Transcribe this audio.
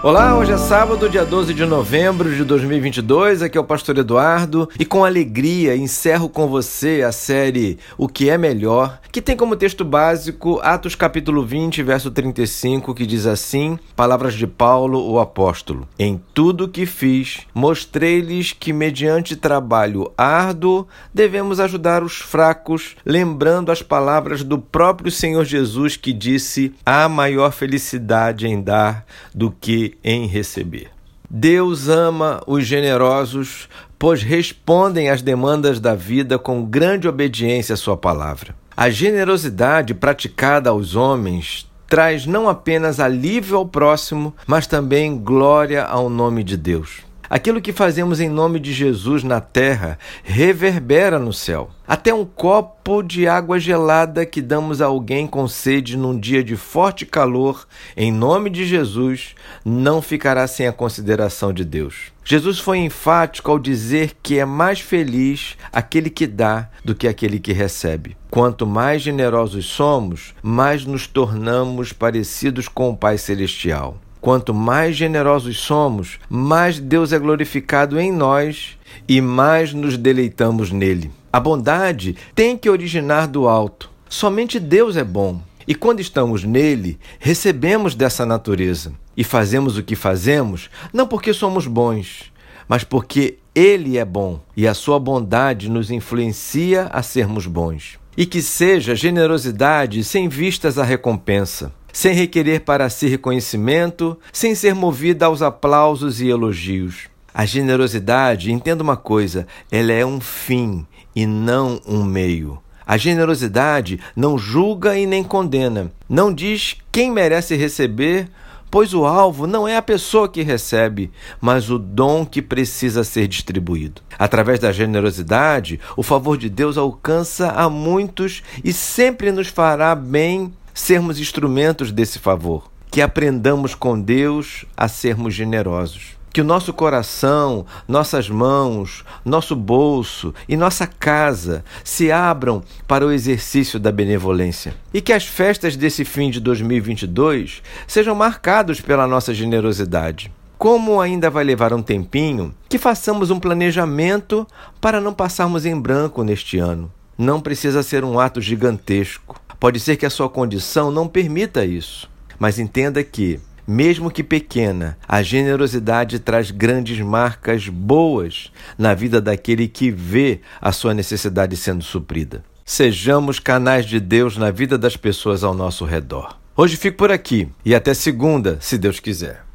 Olá, hoje é sábado, dia 12 de novembro de 2022. Aqui é o Pastor Eduardo e com alegria encerro com você a série O que é melhor, que tem como texto básico Atos capítulo 20, verso 35, que diz assim: Palavras de Paulo, o apóstolo: Em tudo que fiz, mostrei-lhes que mediante trabalho árduo devemos ajudar os fracos, lembrando as palavras do próprio Senhor Jesus que disse: Há maior felicidade em dar do que em receber. Deus ama os generosos, pois respondem às demandas da vida com grande obediência à Sua palavra. A generosidade praticada aos homens traz não apenas alívio ao próximo, mas também glória ao nome de Deus. Aquilo que fazemos em nome de Jesus na terra reverbera no céu. Até um copo de água gelada que damos a alguém com sede num dia de forte calor, em nome de Jesus, não ficará sem a consideração de Deus. Jesus foi enfático ao dizer que é mais feliz aquele que dá do que aquele que recebe. Quanto mais generosos somos, mais nos tornamos parecidos com o Pai Celestial. Quanto mais generosos somos, mais Deus é glorificado em nós e mais nos deleitamos nele. A bondade tem que originar do alto. Somente Deus é bom. E quando estamos nele, recebemos dessa natureza. E fazemos o que fazemos não porque somos bons, mas porque ele é bom e a sua bondade nos influencia a sermos bons. E que seja generosidade sem vistas à recompensa sem requerer para si reconhecimento, sem ser movida aos aplausos e elogios. A generosidade, entenda uma coisa, ela é um fim e não um meio. A generosidade não julga e nem condena, não diz quem merece receber, pois o alvo não é a pessoa que recebe, mas o dom que precisa ser distribuído. Através da generosidade, o favor de Deus alcança a muitos e sempre nos fará bem sermos instrumentos desse favor. Que aprendamos com Deus a sermos generosos. Que o nosso coração, nossas mãos, nosso bolso e nossa casa se abram para o exercício da benevolência. E que as festas desse fim de 2022 sejam marcados pela nossa generosidade. Como ainda vai levar um tempinho, que façamos um planejamento para não passarmos em branco neste ano. Não precisa ser um ato gigantesco. Pode ser que a sua condição não permita isso, mas entenda que, mesmo que pequena, a generosidade traz grandes marcas boas na vida daquele que vê a sua necessidade sendo suprida. Sejamos canais de Deus na vida das pessoas ao nosso redor. Hoje fico por aqui e até segunda, se Deus quiser.